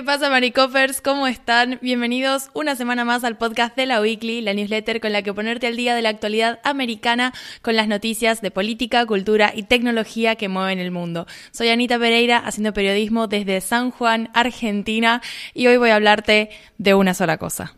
¿Qué pasa, Maricopers? ¿Cómo están? Bienvenidos una semana más al podcast de la Weekly, la newsletter con la que ponerte al día de la actualidad americana con las noticias de política, cultura y tecnología que mueven el mundo. Soy Anita Pereira, haciendo periodismo desde San Juan, Argentina, y hoy voy a hablarte de una sola cosa.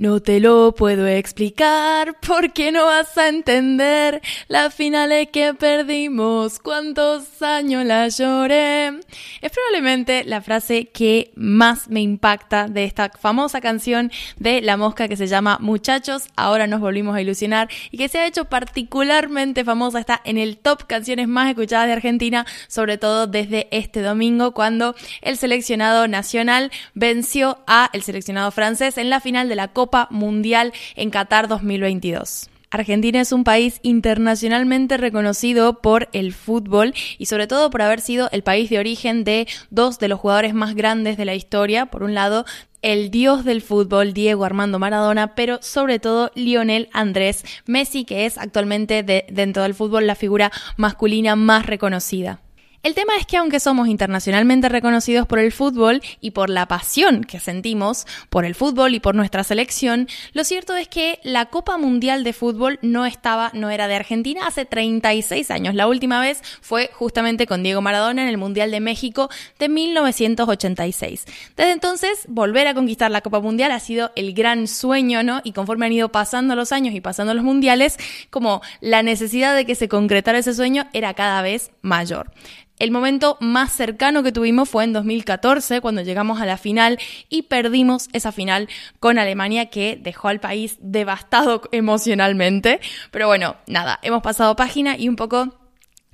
No te lo puedo explicar porque no vas a entender las finales que perdimos, cuántos años la lloré. Es probablemente la frase que más me impacta de esta famosa canción de La Mosca que se llama Muchachos, ahora nos volvimos a ilusionar y que se ha hecho particularmente famosa, está en el top canciones más escuchadas de Argentina, sobre todo desde este domingo cuando el seleccionado nacional venció a el seleccionado francés en la final de la Copa Mundial en Qatar 2022. Argentina es un país internacionalmente reconocido por el fútbol y sobre todo por haber sido el país de origen de dos de los jugadores más grandes de la historia. Por un lado, el dios del fútbol, Diego Armando Maradona, pero sobre todo Lionel Andrés Messi, que es actualmente de, dentro del fútbol la figura masculina más reconocida. El tema es que aunque somos internacionalmente reconocidos por el fútbol y por la pasión que sentimos por el fútbol y por nuestra selección, lo cierto es que la Copa Mundial de Fútbol no estaba, no era de Argentina hace 36 años. La última vez fue justamente con Diego Maradona en el Mundial de México de 1986. Desde entonces, volver a conquistar la Copa Mundial ha sido el gran sueño, ¿no? Y conforme han ido pasando los años y pasando los mundiales, como la necesidad de que se concretara ese sueño era cada vez mayor. El momento más cercano que tuvimos fue en 2014, cuando llegamos a la final y perdimos esa final con Alemania que dejó al país devastado emocionalmente. Pero bueno, nada, hemos pasado página y un poco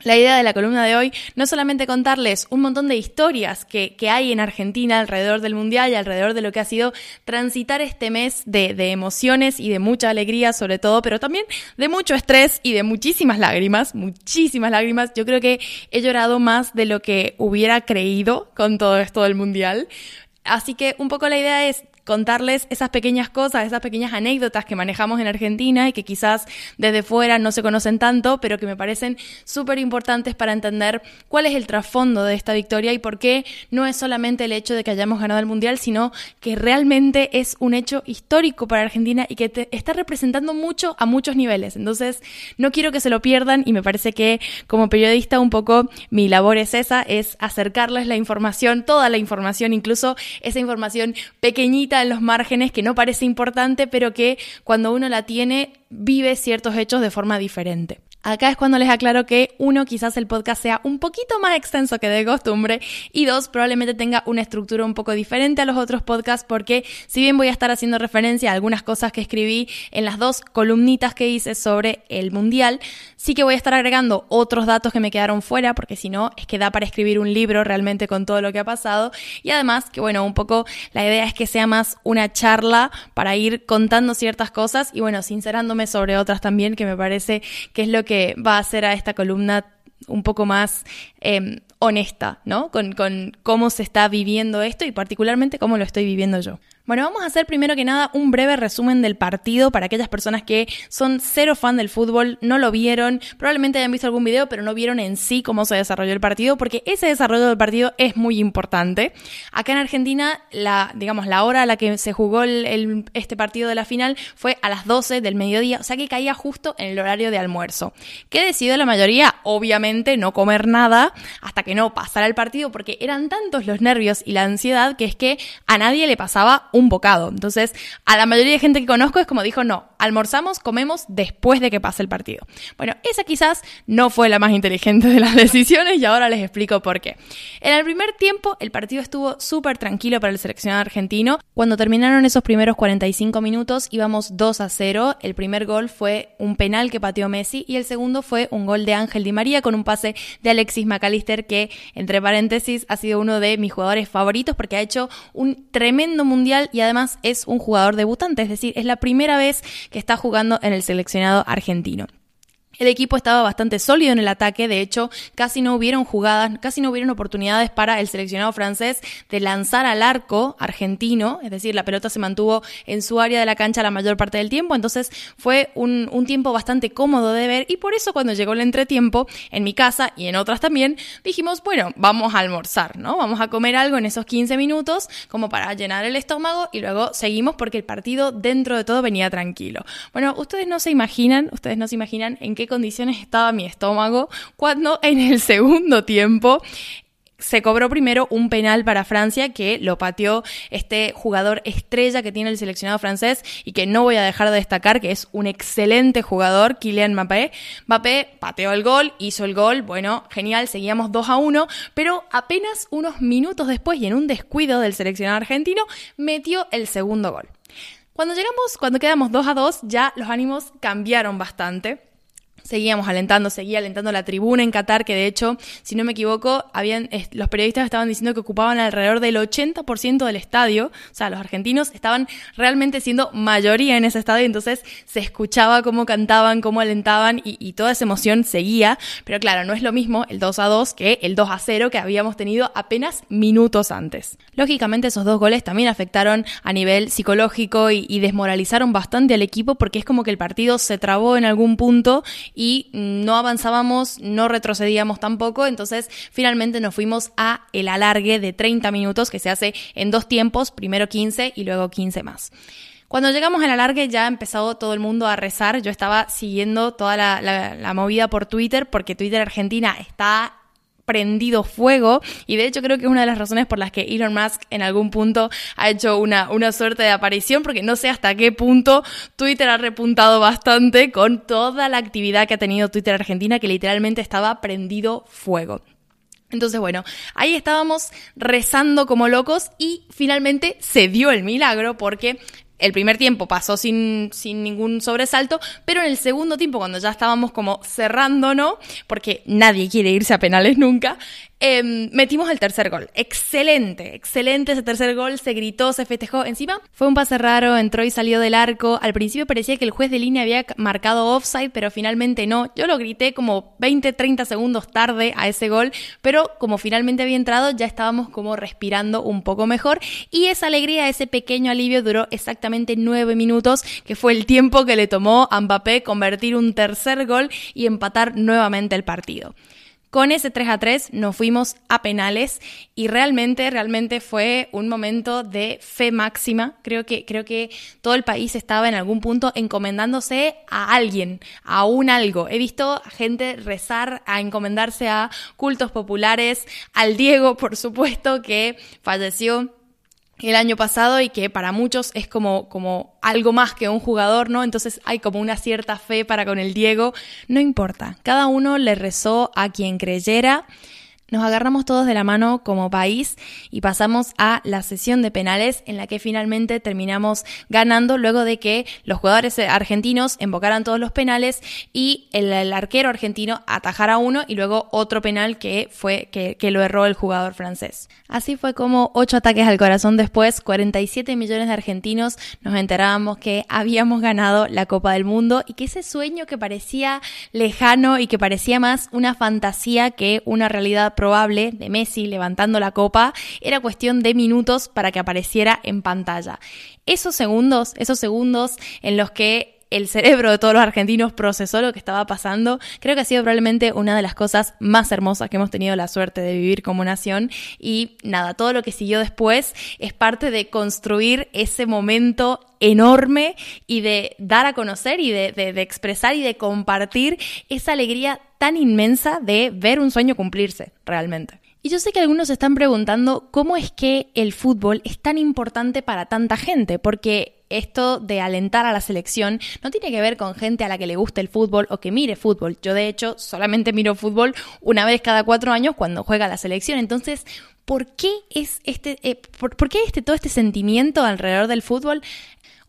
la idea de la columna de hoy no es solamente contarles un montón de historias que, que, hay en Argentina alrededor del Mundial y alrededor de lo que ha sido transitar este mes de, de, emociones y de mucha alegría sobre todo, pero también de mucho estrés y de muchísimas lágrimas, muchísimas lágrimas. Yo creo que he llorado más de lo que hubiera creído con todo esto del Mundial. Así que un poco la idea es contarles esas pequeñas cosas, esas pequeñas anécdotas que manejamos en Argentina y que quizás desde fuera no se conocen tanto, pero que me parecen súper importantes para entender cuál es el trasfondo de esta victoria y por qué no es solamente el hecho de que hayamos ganado el Mundial, sino que realmente es un hecho histórico para Argentina y que te está representando mucho a muchos niveles. Entonces, no quiero que se lo pierdan y me parece que como periodista un poco mi labor es esa, es acercarles la información, toda la información, incluso esa información pequeñita en los márgenes que no parece importante, pero que cuando uno la tiene vive ciertos hechos de forma diferente. Acá es cuando les aclaro que uno, quizás el podcast sea un poquito más extenso que de costumbre y dos, probablemente tenga una estructura un poco diferente a los otros podcasts porque si bien voy a estar haciendo referencia a algunas cosas que escribí en las dos columnitas que hice sobre el mundial, sí que voy a estar agregando otros datos que me quedaron fuera porque si no es que da para escribir un libro realmente con todo lo que ha pasado. Y además que bueno, un poco la idea es que sea más una charla para ir contando ciertas cosas y bueno, sincerándome sobre otras también que me parece que es lo que va a hacer a esta columna un poco más eh, honesta, ¿no? Con, con cómo se está viviendo esto y particularmente cómo lo estoy viviendo yo. Bueno, vamos a hacer primero que nada un breve resumen del partido para aquellas personas que son cero fan del fútbol, no lo vieron, probablemente hayan visto algún video, pero no vieron en sí cómo se desarrolló el partido, porque ese desarrollo del partido es muy importante. Acá en Argentina, la, digamos, la hora a la que se jugó este partido de la final fue a las 12 del mediodía, o sea que caía justo en el horario de almuerzo. ¿Qué decidió la mayoría? Obviamente no comer nada hasta que no pasara el partido, porque eran tantos los nervios y la ansiedad que es que a nadie le pasaba un bocado. Entonces, a la mayoría de gente que conozco es como dijo, no, almorzamos, comemos después de que pase el partido. Bueno, esa quizás no fue la más inteligente de las decisiones y ahora les explico por qué. En el primer tiempo, el partido estuvo súper tranquilo para el seleccionado argentino. Cuando terminaron esos primeros 45 minutos, íbamos 2 a 0. El primer gol fue un penal que pateó Messi y el segundo fue un gol de Ángel Di María con un pase de Alexis McAllister que, entre paréntesis, ha sido uno de mis jugadores favoritos porque ha hecho un tremendo mundial y además es un jugador debutante, es decir, es la primera vez que está jugando en el seleccionado argentino. El equipo estaba bastante sólido en el ataque, de hecho, casi no hubieron jugadas, casi no hubieron oportunidades para el seleccionado francés de lanzar al arco argentino, es decir, la pelota se mantuvo en su área de la cancha la mayor parte del tiempo, entonces fue un, un tiempo bastante cómodo de ver y por eso cuando llegó el entretiempo, en mi casa y en otras también, dijimos, bueno, vamos a almorzar, ¿no? Vamos a comer algo en esos 15 minutos como para llenar el estómago y luego seguimos porque el partido dentro de todo venía tranquilo. Bueno, ustedes no se imaginan, ustedes no se imaginan en qué condiciones estaba mi estómago cuando en el segundo tiempo se cobró primero un penal para Francia que lo pateó este jugador estrella que tiene el seleccionado francés y que no voy a dejar de destacar que es un excelente jugador, Kylian Mbappé. Mbappé pateó el gol, hizo el gol, bueno, genial, seguíamos 2 a 1, pero apenas unos minutos después y en un descuido del seleccionado argentino metió el segundo gol. Cuando llegamos, cuando quedamos 2 a 2, ya los ánimos cambiaron bastante seguíamos alentando, seguía alentando la tribuna en Qatar, que de hecho, si no me equivoco, habían, los periodistas estaban diciendo que ocupaban alrededor del 80% del estadio, o sea, los argentinos estaban realmente siendo mayoría en ese estadio, entonces se escuchaba cómo cantaban, cómo alentaban y, toda esa emoción seguía, pero claro, no es lo mismo el 2 a 2 que el 2 a 0 que habíamos tenido apenas minutos antes. Lógicamente esos dos goles también afectaron a nivel psicológico y desmoralizaron bastante al equipo porque es como que el partido se trabó en algún punto y no avanzábamos, no retrocedíamos tampoco, entonces finalmente nos fuimos a el alargue de 30 minutos que se hace en dos tiempos, primero 15 y luego 15 más. Cuando llegamos al alargue ya ha empezado todo el mundo a rezar. Yo estaba siguiendo toda la, la, movida por Twitter porque Twitter Argentina está prendido fuego y de hecho creo que es una de las razones por las que Elon Musk en algún punto ha hecho una, una suerte de aparición porque no sé hasta qué punto Twitter ha repuntado bastante con toda la actividad que ha tenido Twitter Argentina que literalmente estaba prendido fuego. Entonces, bueno, ahí estábamos rezando como locos y finalmente se dio el milagro porque el primer tiempo pasó sin, sin ningún sobresalto, pero en el segundo tiempo, cuando ya estábamos como cerrándonos, porque nadie quiere irse a penales nunca, eh, metimos el tercer gol. Excelente, excelente ese tercer gol, se gritó, se festejó. Encima fue un pase raro, entró y salió del arco. Al principio parecía que el juez de línea había marcado offside, pero finalmente no. Yo lo grité como 20, 30 segundos tarde a ese gol, pero como finalmente había entrado, ya estábamos como respirando un poco mejor. Y esa alegría, ese pequeño alivio duró exactamente 9 minutos, que fue el tiempo que le tomó a Mbappé convertir un tercer gol y empatar nuevamente el partido. Con ese 3 a 3 nos fuimos a penales y realmente, realmente fue un momento de fe máxima. Creo que, creo que todo el país estaba en algún punto encomendándose a alguien, a un algo. He visto gente rezar, a encomendarse a cultos populares, al Diego, por supuesto, que falleció el año pasado y que para muchos es como, como algo más que un jugador, ¿no? Entonces hay como una cierta fe para con el Diego. No importa, cada uno le rezó a quien creyera nos agarramos todos de la mano como país y pasamos a la sesión de penales en la que finalmente terminamos ganando luego de que los jugadores argentinos embocaran todos los penales y el, arquero argentino atajara uno y luego otro penal que fue que, que, lo erró el jugador francés. Así fue como ocho ataques al corazón después, 47 millones de argentinos nos enterábamos que habíamos ganado la Copa del Mundo y que ese sueño que parecía lejano y que parecía más una fantasía que una realidad probable de Messi levantando la copa era cuestión de minutos para que apareciera en pantalla. Esos segundos, esos segundos en los que el cerebro de todos los argentinos procesó lo que estaba pasando, creo que ha sido probablemente una de las cosas más hermosas que hemos tenido la suerte de vivir como nación y nada, todo lo que siguió después es parte de construir ese momento enorme y de dar a conocer y de, de, de expresar y de compartir esa alegría tan inmensa de ver un sueño cumplirse realmente. Y yo sé que algunos se están preguntando cómo es que el fútbol es tan importante para tanta gente, porque esto de alentar a la selección no tiene que ver con gente a la que le guste el fútbol o que mire fútbol. Yo de hecho solamente miro fútbol una vez cada cuatro años cuando juega la selección. Entonces, ¿por qué es este, eh, por, qué este todo este sentimiento alrededor del fútbol?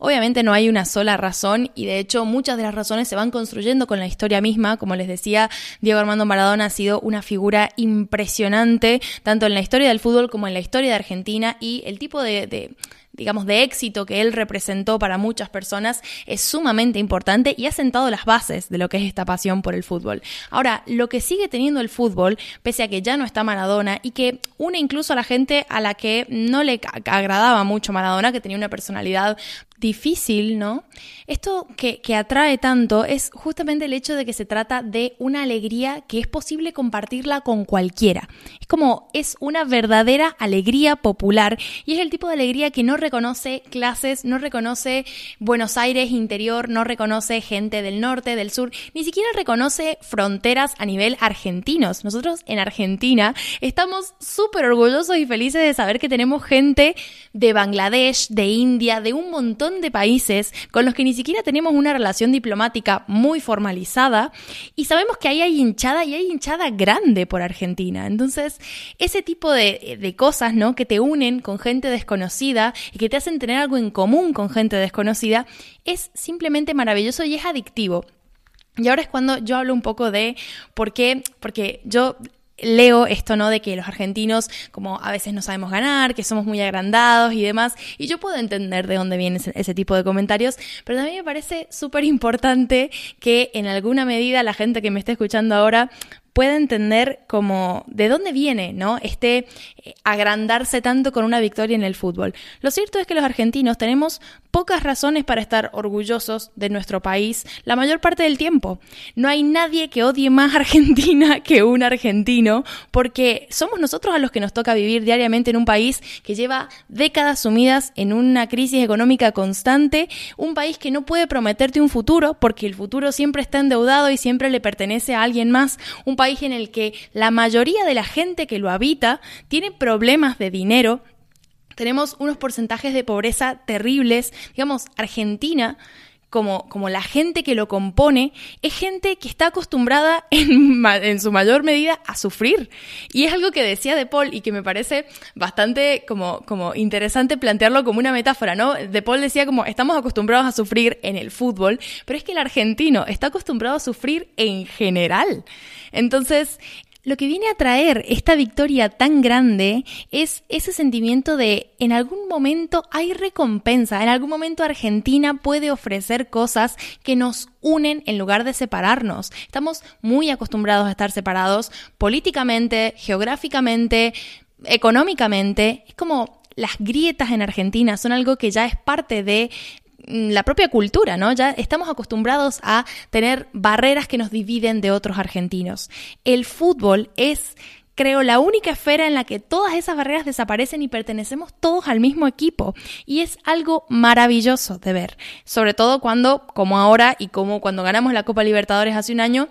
Obviamente no hay una sola razón y de hecho muchas de las razones se van construyendo con la historia misma. Como les decía, Diego Armando Maradona ha sido una figura impresionante tanto en la historia del fútbol como en la historia de Argentina y el tipo de, de digamos, de éxito que él representó para muchas personas es sumamente importante y ha sentado las bases de lo que es esta pasión por el fútbol. Ahora, lo que sigue teniendo el fútbol, pese a que ya no está Maradona y que une incluso a la gente a la que no le agradaba mucho Maradona, que tenía una personalidad difícil, ¿no? Esto que, que, atrae tanto es justamente el hecho de que se trata de una alegría que es posible compartirla con cualquiera. Es como, es una verdadera alegría popular y es el tipo de alegría que no reconoce clases, no reconoce Buenos Aires interior, no reconoce gente del norte, del sur, ni siquiera reconoce fronteras a nivel argentinos. Nosotros en Argentina estamos súper orgullosos y felices de saber que tenemos gente de Bangladesh, de India, de un montón de países con los que ni siquiera tenemos una relación diplomática muy formalizada y sabemos que ahí hay hinchada y hay hinchada grande por Argentina. Entonces, ese tipo de, de cosas, ¿no? Que te unen con gente desconocida y que te hacen tener algo en común con gente desconocida, es simplemente maravilloso y es adictivo. Y ahora es cuando yo hablo un poco de por qué, porque yo leo esto, ¿no? De que los argentinos, como a veces no sabemos ganar, que somos muy agrandados y demás. Y yo puedo entender de dónde viene ese, tipo de comentarios, pero también me parece súper importante que en alguna medida la gente que me esté escuchando ahora pueda entender como de dónde viene, ¿no? Este eh, agrandarse tanto con una victoria en el fútbol. Lo cierto es que los argentinos tenemos pocas razones para estar orgullosos de nuestro país la mayor parte del tiempo. No hay nadie que odie más Argentina que un argentino, porque somos nosotros a los que nos toca vivir diariamente en un país que lleva décadas sumidas en una crisis económica constante, un país que no puede prometerte un futuro, porque el futuro siempre está endeudado y siempre le pertenece a alguien más, país en el que la mayoría de la gente que lo habita tiene problemas de dinero, tenemos unos porcentajes de pobreza terribles, digamos, Argentina como, como, la gente que lo compone, es gente que está acostumbrada en, en, su mayor medida a sufrir. Y es algo que decía De Paul y que me parece bastante como, como interesante plantearlo como una metáfora, ¿no? De Paul decía como estamos acostumbrados a sufrir en el fútbol, pero es que el argentino está acostumbrado a sufrir en general. Entonces, lo que viene a traer esta victoria tan grande es ese sentimiento de en algún momento hay recompensa, en algún momento Argentina puede ofrecer cosas que nos unen en lugar de separarnos. Estamos muy acostumbrados a estar separados políticamente, geográficamente, económicamente. Es como las grietas en Argentina son algo que ya es parte de la propia cultura, ¿no? Ya estamos acostumbrados a tener barreras que nos dividen de otros argentinos. El fútbol es creo, la única esfera en la que todas esas barreras desaparecen y pertenecemos todos al mismo equipo. Y es algo maravilloso de ver, sobre todo cuando, como ahora y como cuando ganamos la Copa Libertadores hace un año,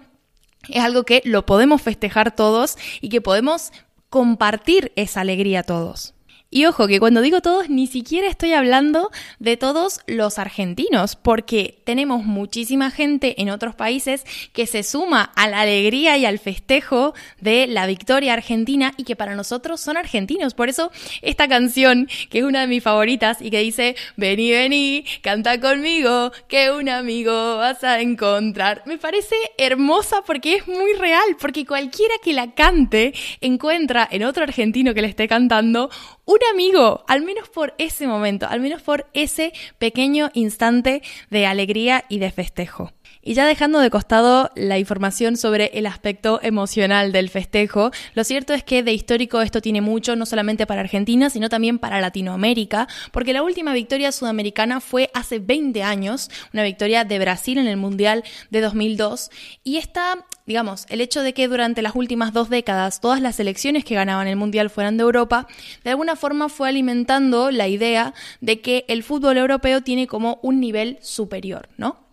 es algo que lo podemos festejar todos y que podemos compartir esa alegría todos. Y ojo, que cuando digo todos, ni siquiera estoy hablando de todos los argentinos, porque tenemos muchísima gente en otros países que se suma a la alegría y al festejo de la victoria argentina y que para nosotros son argentinos. Por eso esta canción, que es una de mis favoritas y que dice, vení, vení, canta conmigo, que un amigo vas a encontrar, me parece hermosa porque es muy real, porque cualquiera que la cante encuentra en otro argentino que le esté cantando un amigo, al menos por ese momento, al menos por ese pequeño instante de alegría y de festejo. Y ya dejando de costado la información sobre el aspecto emocional del festejo, lo cierto es que de histórico esto tiene mucho, no solamente para Argentina, sino también para Latinoamérica, porque la última victoria sudamericana fue hace 20 años, una victoria de Brasil en el Mundial de 2002, y esta, digamos, el hecho de que durante las últimas dos décadas todas las selecciones que ganaban el Mundial fueran de Europa, de alguna forma fue alimentando la idea de que el fútbol europeo tiene como un nivel superior, ¿no?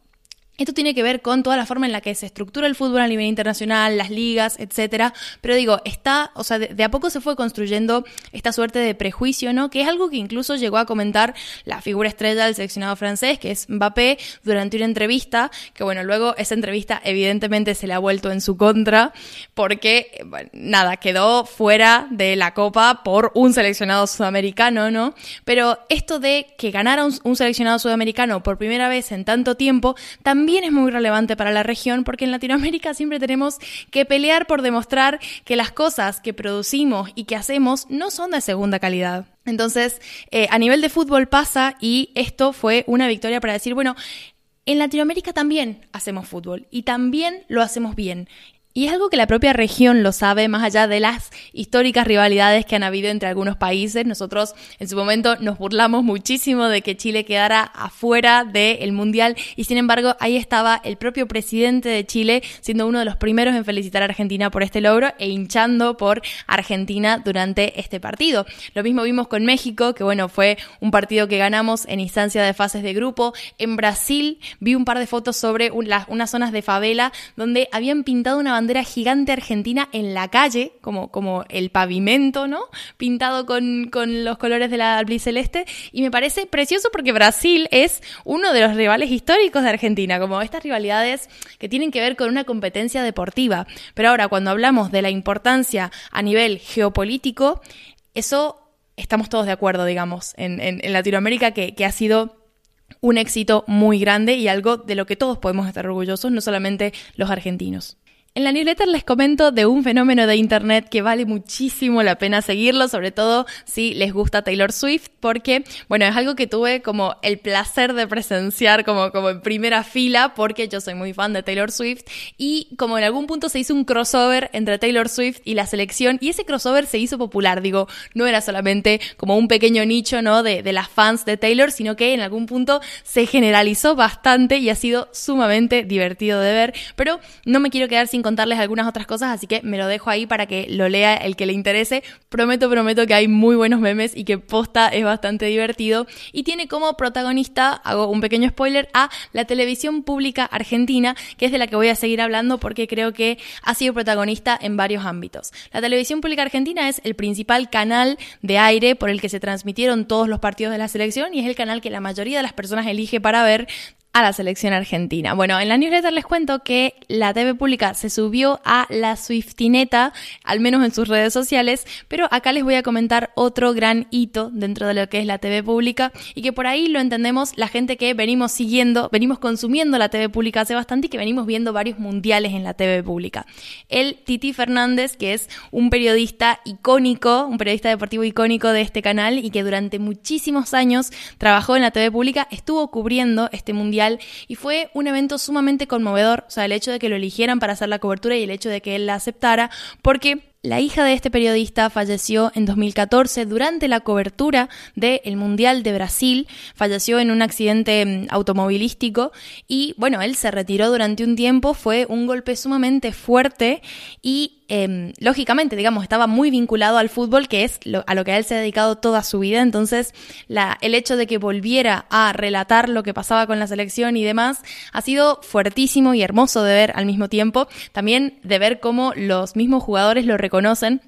Esto tiene que ver con toda la forma en la que se estructura el fútbol a nivel internacional, las ligas, etcétera. Pero digo, está, o sea, de, a poco se fue construyendo esta suerte de prejuicio, ¿no? Que es algo que incluso llegó a comentar la figura estrella del seleccionado francés, que es Mbappé, durante una entrevista, que bueno, luego esa entrevista evidentemente se le ha vuelto en su contra, porque, nada, quedó fuera de la Copa por un seleccionado sudamericano, ¿no? Pero esto de que ganara un, un seleccionado sudamericano por primera vez en tanto tiempo, también también es muy relevante para la región porque en Latinoamérica siempre tenemos que pelear por demostrar que las cosas que producimos y que hacemos no son de segunda calidad. Entonces, eh, a nivel de fútbol pasa y esto fue una victoria para decir, bueno, en Latinoamérica también hacemos fútbol y también lo hacemos bien. Y es algo que la propia región lo sabe, más allá de las históricas rivalidades que han habido entre algunos países. Nosotros en su momento nos burlamos muchísimo de que Chile quedara afuera del Mundial y sin embargo ahí estaba el propio presidente de Chile siendo uno de los primeros en felicitar a Argentina por este logro e hinchando por Argentina durante este partido. Lo mismo vimos con México, que bueno, fue un partido que ganamos en instancia de fases de grupo. En Brasil vi un par de fotos sobre unas zonas de favela donde habían pintado una bandera bandera gigante argentina en la calle, como, como el pavimento, ¿no? Pintado con, con los colores de la celeste Y me parece precioso porque Brasil es uno de los rivales históricos de Argentina, como estas rivalidades que tienen que ver con una competencia deportiva. Pero ahora, cuando hablamos de la importancia a nivel geopolítico, eso estamos todos de acuerdo, digamos, en, en, en Latinoamérica, que, que ha sido un éxito muy grande y algo de lo que todos podemos estar orgullosos, no solamente los argentinos. En la newsletter les comento de un fenómeno de Internet que vale muchísimo la pena seguirlo, sobre todo si les gusta Taylor Swift, porque, bueno, es algo que tuve como el placer de presenciar como, como en primera fila, porque yo soy muy fan de Taylor Swift, y como en algún punto se hizo un crossover entre Taylor Swift y la selección, y ese crossover se hizo popular, digo, no era solamente como un pequeño nicho, ¿no? De, de las fans de Taylor, sino que en algún punto se generalizó bastante y ha sido sumamente divertido de ver, pero no me quiero quedar sin contarles algunas otras cosas, así que me lo dejo ahí para que lo lea el que le interese. Prometo, prometo que hay muy buenos memes y que posta es bastante divertido. Y tiene como protagonista, hago un pequeño spoiler, a la televisión pública argentina, que es de la que voy a seguir hablando porque creo que ha sido protagonista en varios ámbitos. La televisión pública argentina es el principal canal de aire por el que se transmitieron todos los partidos de la selección y es el canal que la mayoría de las personas elige para ver a la selección argentina. Bueno, en la newsletter les cuento que la TV pública se subió a la Swiftineta, al menos en sus redes sociales, pero acá les voy a comentar otro gran hito dentro de lo que es la TV pública y que por ahí lo entendemos la gente que venimos siguiendo, venimos consumiendo la TV pública hace bastante y que venimos viendo varios mundiales en la TV pública. El Titi Fernández, que es un periodista icónico, un periodista deportivo icónico de este canal y que durante muchísimos años trabajó en la TV pública, estuvo cubriendo este mundial y fue un evento sumamente conmovedor, o sea, el hecho de que lo eligieran para hacer la cobertura y el hecho de que él la aceptara, porque la hija de este periodista falleció en 2014 durante la cobertura del Mundial de Brasil. Falleció en un accidente mm, automovilístico y bueno, él se retiró durante un tiempo. Fue un golpe sumamente fuerte y Em, lógicamente, digamos, estaba muy vinculado al fútbol, que es a lo que él se ha dedicado toda su vida. Entonces, el hecho de que volviera a relatar lo que pasaba con la selección y demás ha sido fuertísimo y hermoso de ver al mismo tiempo. También de ver cómo los mismos jugadores lo reconocen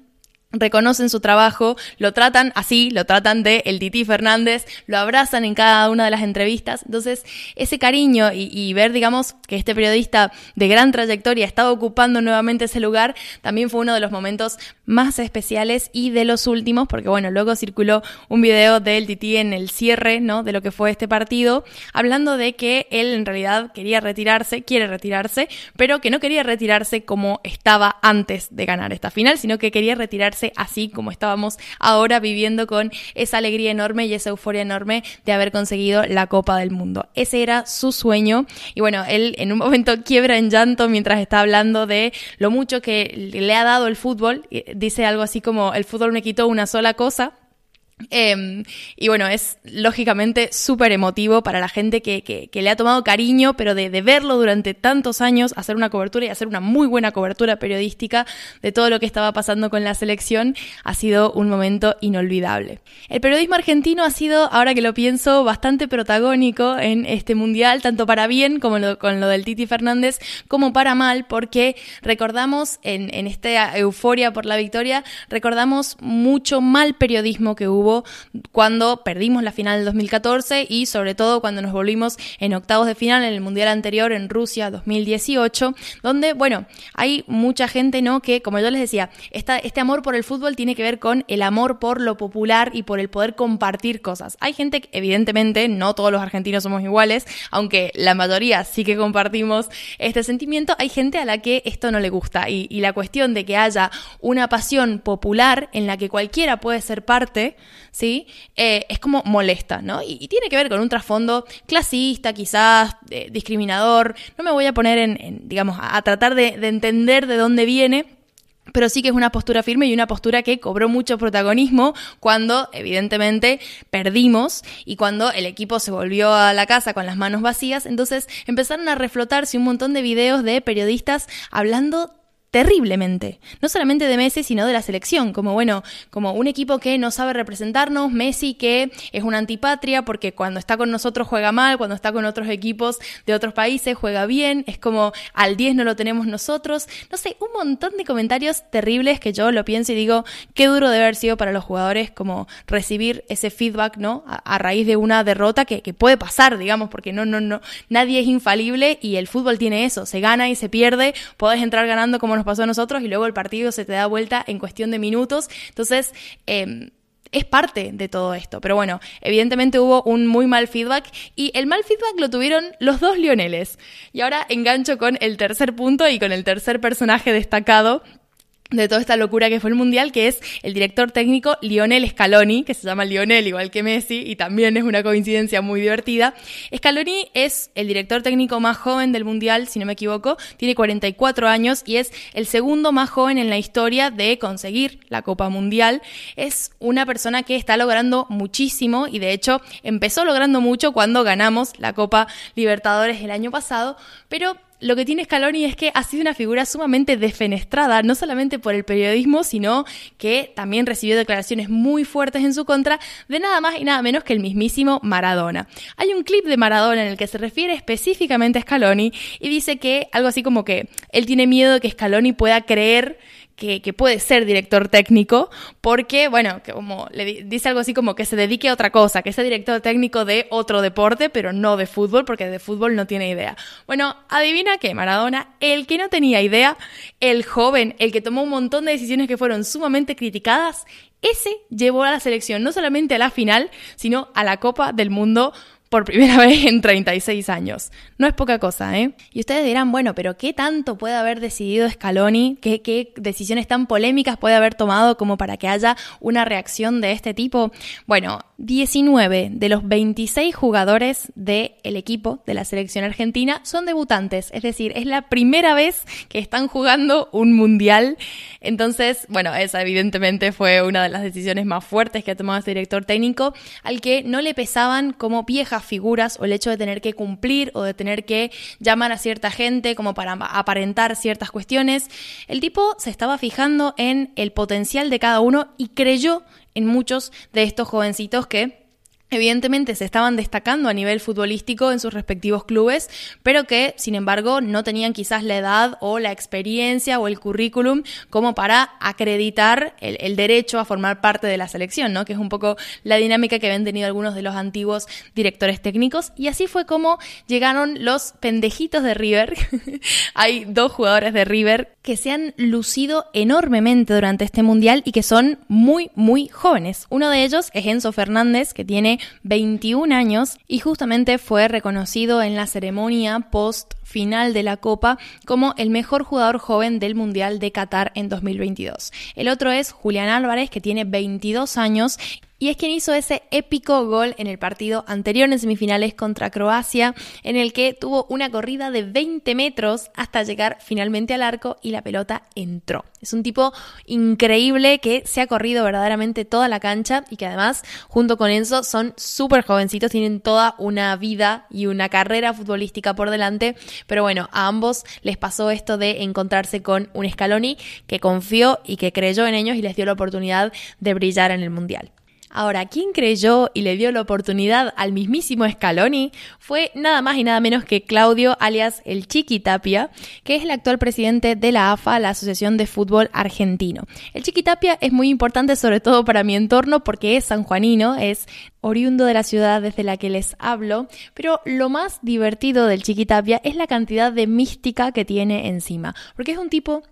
reconocen su trabajo, lo tratan así, lo tratan de el Titi Fernández, lo abrazan en cada una de las entrevistas. Entonces, ese cariño y, ver, digamos, que este periodista de gran trayectoria estaba ocupando nuevamente ese lugar, también fue uno de los momentos más especiales y de los últimos, porque bueno, luego circuló un video del Titi en el cierre, ¿no? De lo que fue este partido, hablando de que él en realidad quería retirarse, quiere retirarse, pero que no quería retirarse como estaba antes de ganar esta final, sino que quería retirarse así como estábamos ahora viviendo con esa alegría enorme y esa euforia enorme de haber conseguido la Copa del Mundo. Ese era su sueño y bueno, él en un momento quiebra en llanto mientras está hablando de lo mucho que le ha dado el fútbol. Dice algo así como el fútbol me quitó una sola cosa Em, y bueno, es lógicamente súper emotivo para la gente que, que, le ha tomado cariño, pero de, de, verlo durante tantos años, hacer una cobertura y hacer una muy buena cobertura periodística de todo lo que estaba pasando con la selección, ha sido un momento inolvidable. El periodismo argentino ha sido, ahora que lo pienso, bastante protagónico en este mundial, tanto para bien como con lo del Titi Fernández, como para mal, porque recordamos en, en esta euforia por la victoria, recordamos mucho mal periodismo que hubo cuando perdimos la final del 2014 y sobre todo cuando nos volvimos en octavos de final en el mundial anterior en Rusia 2018, donde, bueno, hay mucha gente, ¿no? Que, como yo les decía, esta, este amor por el fútbol tiene que ver con el amor por lo popular y por el poder compartir cosas. Hay gente evidentemente, no todos los argentinos somos iguales, aunque la mayoría sí que compartimos este sentimiento, hay gente a la que esto no le gusta y la cuestión de que haya una pasión popular en la que cualquiera puede ser parte, ¿sí? Eh, es como molesta, ¿no? Y, tiene que ver con un trasfondo clasista, quizás eh, discriminador. No me voy a poner en, digamos, a, tratar de, de entender de dónde viene, pero sí que es una postura firme y una postura que cobró mucho protagonismo cuando evidentemente perdimos y cuando el equipo se volvió a la casa con las manos vacías, entonces empezaron a reflotarse un montón de videos de periodistas hablando terriblemente. No solamente de Messi, sino de la selección. Como bueno, como un equipo que no sabe representarnos, Messi que es una antipatria porque cuando está con nosotros juega mal, cuando está con otros equipos de otros países juega bien, es como al 10 no lo tenemos nosotros. No sé, un montón de comentarios terribles que yo lo pienso y digo, qué duro debe haber sido para los jugadores como recibir ese feedback, ¿no? A, raíz de una derrota que, que puede pasar, digamos, porque no, no, no, nadie es infalible y el fútbol tiene eso, se gana y se pierde, podés entrar ganando como nos pasó a nosotros y luego el partido se te da vuelta en cuestión de minutos. Entonces, eh, es parte de todo esto. Pero bueno, evidentemente hubo un muy mal feedback y el mal feedback lo tuvieron los dos Lioneles. Y ahora engancho con el tercer punto y con el tercer personaje destacado de toda esta locura que fue el Mundial, que es el director técnico Lionel Scaloni, que se llama Lionel igual que Messi, y también es una coincidencia muy divertida. Scaloni es el director técnico más joven del Mundial, si no me equivoco, tiene 44 años y es el segundo más joven en la historia de conseguir la Copa Mundial. Es una persona que está logrando muchísimo y de hecho empezó logrando mucho cuando ganamos la Copa Libertadores el año pasado, pero lo que tiene Scaloni es que ha sido una figura sumamente defenestrada, no solamente por el periodismo, sino que también recibió declaraciones muy fuertes en su contra de nada más y nada menos que el mismísimo Maradona. Hay un clip de Maradona en el que se refiere específicamente a Scaloni y dice que algo así como que él tiene miedo de que Scaloni pueda creer que, puede ser director técnico, porque, bueno, como le dice algo así como que se dedique a otra cosa, que sea director técnico de otro deporte, pero no de fútbol, porque de fútbol no tiene idea. Bueno, adivina que Maradona, el que no tenía idea, el joven, el que tomó un montón de decisiones que fueron sumamente criticadas, ese llevó a la selección no solamente a la final, sino a la Copa del Mundo por primera vez en 36 años. No es poca cosa, ¿eh? Y ustedes dirán, bueno, pero ¿qué tanto puede haber decidido Scaloni? ¿Qué, ¿Qué, decisiones tan polémicas puede haber tomado como para que haya una reacción de este tipo? Bueno, 19 de los 26 jugadores del equipo de la selección argentina son debutantes, es decir, es la primera vez que están jugando un mundial. Entonces, bueno, esa evidentemente fue una de las decisiones más fuertes que ha tomado este director técnico, al que no le pesaban como viejas figuras o el hecho de tener que cumplir o de tener que llamar a cierta gente como para aparentar ciertas cuestiones. El tipo se estaba fijando en el potencial de cada uno y creyó en muchos de estos jovencitos que evidentemente se estaban destacando a nivel futbolístico en sus respectivos clubes, pero que, sin embargo, no tenían quizás la edad o la experiencia o el currículum como para acreditar el, derecho a formar parte de la selección, ¿no? Que es un poco la dinámica que habían tenido algunos de los antiguos directores técnicos. Y así fue como llegaron los pendejitos de River. Hay dos jugadores de River que se han lucido enormemente durante este mundial y que son muy, muy jóvenes. Uno de ellos es Enzo Fernández, que tiene 21 años y justamente fue reconocido en la ceremonia post final de la Copa como el mejor jugador joven del Mundial de Qatar en 2022. El otro es Julián Álvarez, que tiene 22 años y es quien hizo ese épico gol en el partido anterior en semifinales contra Croacia, en el que tuvo una corrida de 20 metros hasta llegar finalmente al arco y la pelota entró. Es un tipo increíble que se ha corrido verdaderamente toda la cancha y que además, junto con Enzo, son súper jovencitos, tienen toda una vida y una carrera futbolística por delante, pero bueno, a ambos les pasó esto de encontrarse con un Scaloni que confió y que creyó en ellos y les dio la oportunidad de brillar en el Mundial. Ahora, quien creyó y le dio la oportunidad al mismísimo Scaloni fue nada más y nada menos que Claudio, alias el Chiqui Tapia, que es el actual presidente de la AFA, la Asociación de Fútbol Argentino. El Chiqui Tapia es muy importante sobre todo para mi entorno porque es sanjuanino, es oriundo de la ciudad desde la que les hablo, pero lo más divertido del Chiqui Tapia es la cantidad de mística que tiene encima, porque es un tipo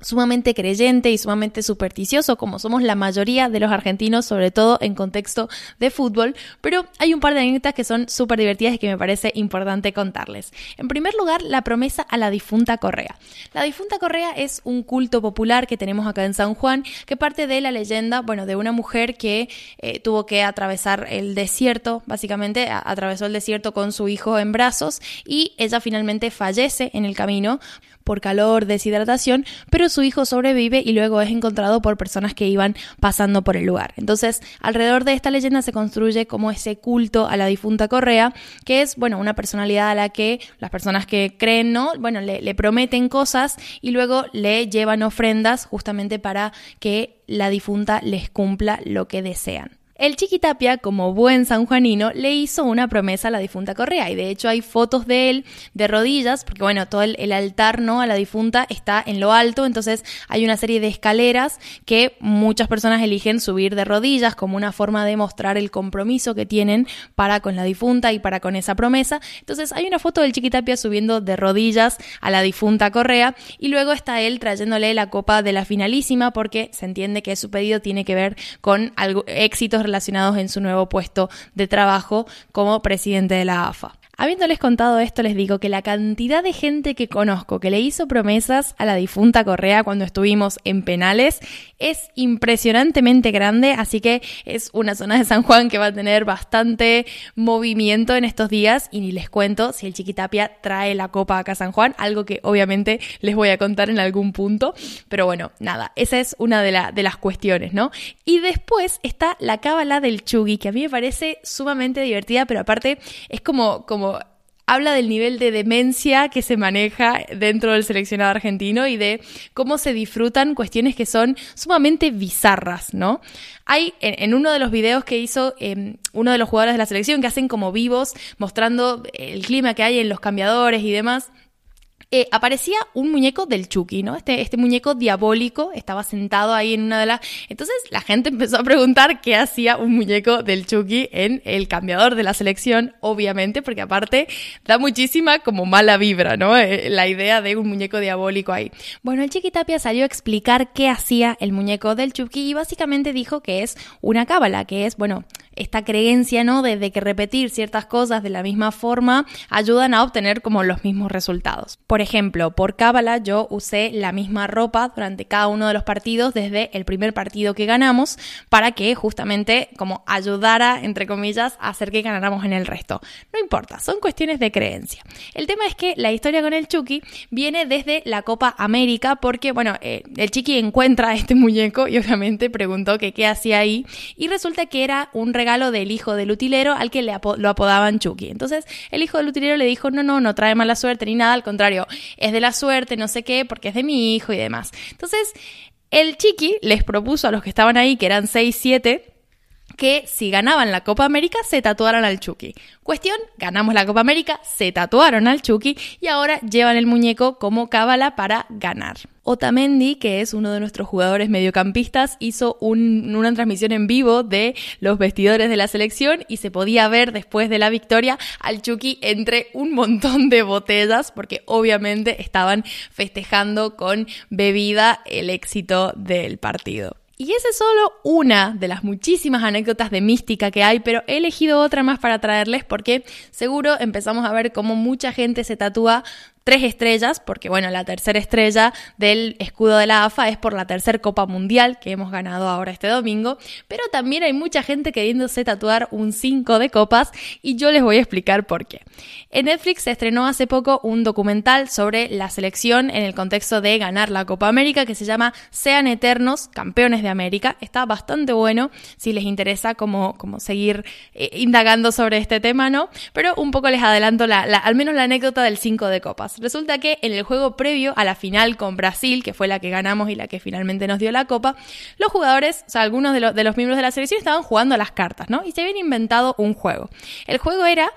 sumamente creyente y sumamente supersticioso, como somos la mayoría de los argentinos, sobre todo en contexto de fútbol, pero hay un par de anécdotas que son súper divertidas y que me parece importante contarles. En primer lugar, la promesa a la difunta Correa. La difunta Correa es un culto popular que tenemos acá en San Juan, que parte de la leyenda, bueno, de una mujer que eh, tuvo que atravesar el desierto, básicamente atravesó el desierto con su hijo en brazos y ella finalmente fallece en el camino por calor, deshidratación, pero su hijo sobrevive y luego es encontrado por personas que iban pasando por el lugar. Entonces, alrededor de esta leyenda se construye como ese culto a la difunta Correa, que es, bueno, una personalidad a la que las personas que creen, ¿no? Bueno, le, le prometen cosas y luego le llevan ofrendas justamente para que la difunta les cumpla lo que desean. El Chiquitapia, como buen sanjuanino, le hizo una promesa a la difunta Correa y de hecho hay fotos de él de rodillas, porque bueno, todo el, altar ¿no? a la difunta está en lo alto, entonces hay una serie de escaleras que muchas personas eligen subir de rodillas como una forma de mostrar el compromiso que tienen para con la difunta y para con esa promesa. Entonces hay una foto del Chiquitapia subiendo de rodillas a la difunta Correa y luego está él trayéndole la copa de la finalísima porque se entiende que su pedido tiene que ver con algo, éxitos relacionados en su nuevo puesto de trabajo como presidente de la AFA. Habiéndoles contado esto, les digo que la cantidad de gente que conozco que le hizo promesas a la difunta Correa cuando estuvimos en penales es impresionantemente grande, así que es una zona de San Juan que va a tener bastante movimiento en estos días y ni les cuento si el Chiquitapia trae la copa acá a San Juan, algo que obviamente les voy a contar en algún punto, pero bueno, nada, esa es una de, de las cuestiones, ¿no? Y después está la cábala del Chugi, que a mí me parece sumamente divertida, pero aparte es como, como habla del nivel de demencia que se maneja dentro del seleccionado argentino y de cómo se disfrutan cuestiones que son sumamente bizarras, ¿no? Hay en, uno de los videos que hizo em, uno de los jugadores de la selección que hacen como vivos mostrando el clima que hay en los cambiadores y demás. Eh, aparecía un muñeco del Chucky, ¿no? Este, este muñeco diabólico estaba sentado ahí en una de las... Entonces la gente empezó a preguntar qué hacía un muñeco del Chucky en el cambiador de la selección, obviamente, porque aparte da muchísima como mala vibra, ¿no? Eh, la idea de un muñeco diabólico ahí. Bueno, el Chiqui Tapia salió a explicar qué hacía el muñeco del Chucky y básicamente dijo que es una cábala, que es, bueno, esta creencia, ¿no? De, que repetir ciertas cosas de la misma forma ayudan a obtener como los mismos resultados. Por ejemplo, por Cábala yo usé la misma ropa durante cada uno de los partidos desde el primer partido que ganamos para que justamente como ayudara, entre comillas, a hacer que ganáramos en el resto. No importa, son cuestiones de creencia. El tema es que la historia con el Chucky viene desde la Copa América porque, bueno, eh, el Chiqui encuentra a este muñeco y obviamente preguntó que qué hacía ahí y resulta que era un regalo del hijo del utilero al que le lo apodaban Chucky. Entonces el hijo del utilero le dijo, no, no, no trae mala suerte ni nada, al contrario, es de la suerte, no sé qué, porque es de mi hijo y demás. Entonces el Chiqui les propuso a los que estaban ahí, que eran 6, 7, que si ganaban la Copa América se tatuaran al Chucky. Cuestión, ganamos la Copa América, se tatuaron al Chucky y ahora llevan el muñeco como cábala para ganar. Otamendi, que es uno de nuestros jugadores mediocampistas, hizo una transmisión en vivo de los vestidores de la selección y se podía ver después de la victoria al Chucky entre un montón de botellas porque obviamente estaban festejando con bebida el éxito del partido. Y esa es solo una de las muchísimas anécdotas de mística que hay, pero he elegido otra más para traerles porque seguro empezamos a ver cómo mucha gente se tatúa tres estrellas, porque bueno, la tercera estrella del escudo de la AFA es por la tercera Copa Mundial que hemos ganado ahora este domingo, pero también hay mucha gente queriéndose tatuar un 5 de copas y yo les voy a explicar por qué. En Netflix se estrenó hace poco un documental sobre la selección en el contexto de ganar la Copa América que se llama Sean Eternos, Campeones de América. Está bastante bueno si les interesa como, como seguir eh, indagando sobre este tema, ¿no? Pero un poco les adelanto la, al menos la anécdota del 5 de copas. Resulta que en el juego previo a la final con Brasil, que fue la que ganamos y la que finalmente nos dio la copa, los jugadores, o sea, algunos de, de los miembros de la selección estaban jugando a las cartas, ¿no? Y se habían inventado un juego. El juego era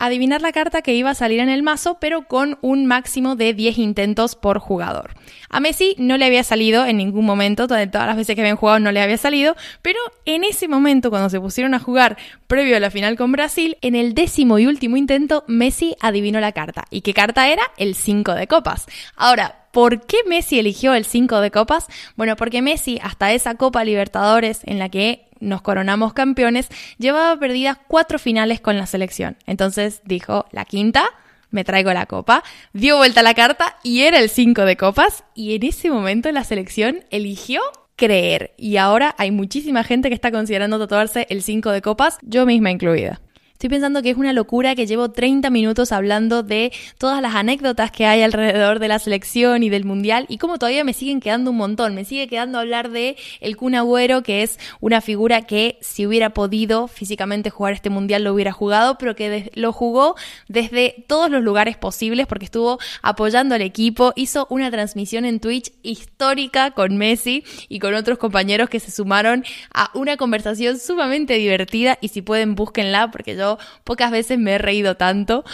adivinar la carta que iba a salir en el mazo, pero con un máximo de 10 intentos por jugador. A Messi no le había salido en ningún momento, todas las veces que habían jugado no le había salido, pero en ese momento, cuando se pusieron a jugar previo a la final con Brasil, en el décimo y último intento, Messi adivinó la carta. ¿Y qué carta era? El 5 de copas. Ahora, ¿Por qué Messi eligió el 5 de copas? Bueno, porque Messi, hasta esa Copa Libertadores en la que nos coronamos campeones, llevaba perdidas cuatro finales con la selección. Entonces dijo, la quinta, me traigo la copa, dio vuelta la carta y era el 5 de copas y en ese momento la selección eligió creer y ahora hay muchísima gente que está considerando tatuarse el 5 de copas, yo misma incluida. Estoy pensando que es una locura que llevo 30 minutos hablando de todas las anécdotas que hay alrededor de la selección y del mundial y como todavía me siguen quedando un montón. Me sigue quedando hablar de el Kun Agüero, que es una figura que si hubiera podido físicamente jugar este mundial lo hubiera jugado, pero que lo jugó desde todos los lugares posibles porque estuvo apoyando al equipo, hizo una transmisión en Twitch histórica con Messi y con otros compañeros que se sumaron a una conversación sumamente divertida y si pueden búsquenla porque yo pocas veces me he reído tanto,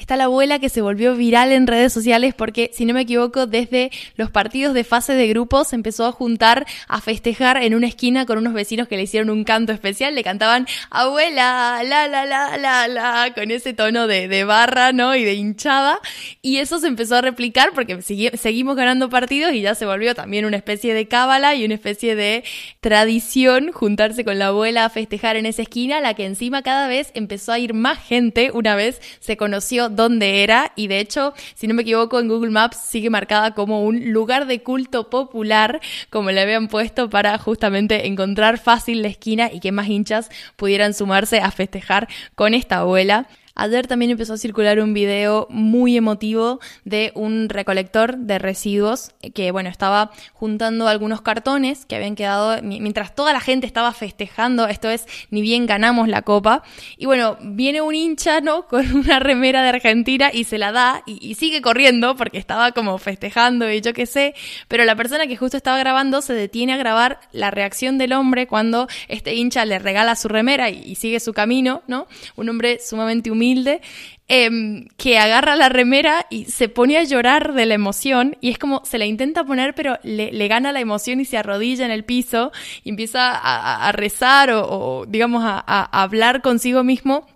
Está la abuela que se volvió viral en redes sociales porque, si no me equivoco, desde los partidos de fase de grupos se empezó a juntar a festejar en una esquina con unos vecinos que le hicieron un canto especial. Le cantaban abuela, la, la, la, la, la, con ese tono de, de barra, ¿no? Y de hinchada. Y eso se empezó a replicar porque seguimos ganando partidos y ya se volvió también una especie de cábala y una especie de tradición juntarse con la abuela a festejar en esa esquina, la que encima cada vez empezó a ir más gente una vez se conoció dónde era y de hecho, si no me equivoco, en Google Maps sigue marcada como un lugar de culto popular, como le habían puesto para justamente encontrar fácil la esquina y que más hinchas pudieran sumarse a festejar con esta abuela. Ayer también empezó a circular un video muy emotivo de un recolector de residuos que, bueno, estaba juntando algunos cartones que habían quedado mientras toda la gente estaba festejando, esto es, ni bien ganamos la copa. Y bueno, viene un hincha, ¿no? Con una remera de Argentina y se la da y, sigue corriendo porque estaba como festejando y yo qué sé, pero la persona que justo estaba grabando se detiene a grabar la reacción del hombre cuando este hincha le regala su remera y, y sigue su camino, ¿no? Un hombre sumamente humilde humilde, em, que agarra la remera y se pone a llorar de la emoción y es como se la intenta poner pero le, gana la emoción y se arrodilla en el piso y empieza a, rezar o, digamos a, a hablar consigo mismo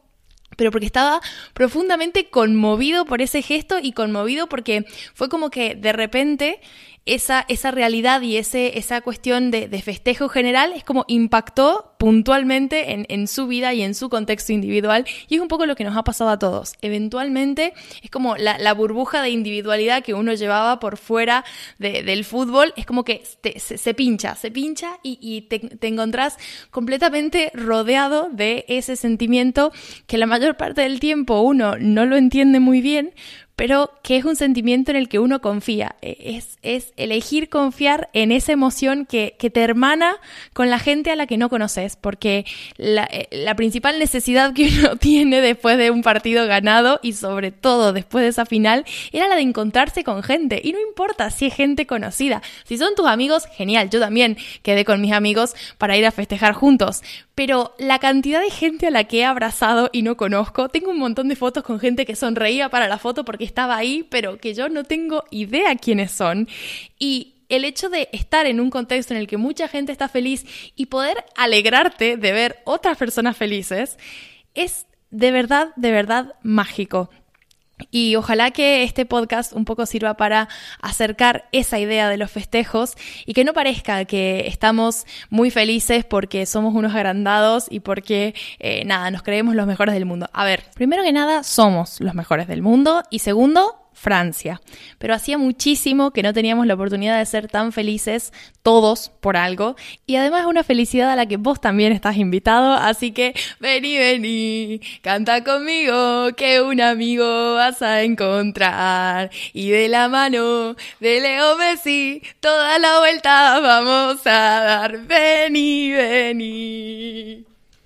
pero porque estaba profundamente conmovido por ese gesto y conmovido porque fue como que de repente esa, esa realidad y ese, esa cuestión de, de festejo general es como impactó puntualmente en, en, su vida y en su contexto individual y es un poco lo que nos ha pasado a todos. Eventualmente es como la, la burbuja de individualidad que uno llevaba por fuera de, del fútbol, es como que se, se, pincha, se pincha y, y te, te encontrás completamente rodeado de ese sentimiento que la mayor parte del tiempo uno no lo entiende muy bien, pero que es un sentimiento en el que uno confía. E, es, es elegir confiar en esa emoción que, que, te hermana con la gente a la que no conoces, porque la, eh, la, principal necesidad que uno tiene después de un partido ganado y sobre todo después de esa final era la de encontrarse con gente. Y no importa si es gente conocida, si son tus amigos, genial. Yo también quedé con mis amigos para ir a festejar juntos, pero la cantidad de gente a la que he abrazado y no conozco, tengo un montón de fotos con gente que sonreía para la foto porque estaba ahí, pero que yo no tengo idea quiénes son. Y el hecho de estar en un contexto en el que mucha gente está feliz y poder alegrarte de ver otras personas felices es de verdad, de verdad mágico. Y ojalá que este podcast un poco sirva para acercar esa idea de los festejos y que no parezca que estamos muy felices porque somos unos agrandados y porque, eh, nada, nos creemos los mejores del mundo. A ver, primero que nada, somos los mejores del mundo y segundo, Francia. Pero hacía muchísimo que no teníamos la oportunidad de ser tan felices todos por algo. Y además una felicidad a la que vos también estás invitado. Así que vení, vení, canta conmigo, que un amigo vas a encontrar. Y de la mano de Leo Messi, toda la vuelta vamos a dar. Vení, vení.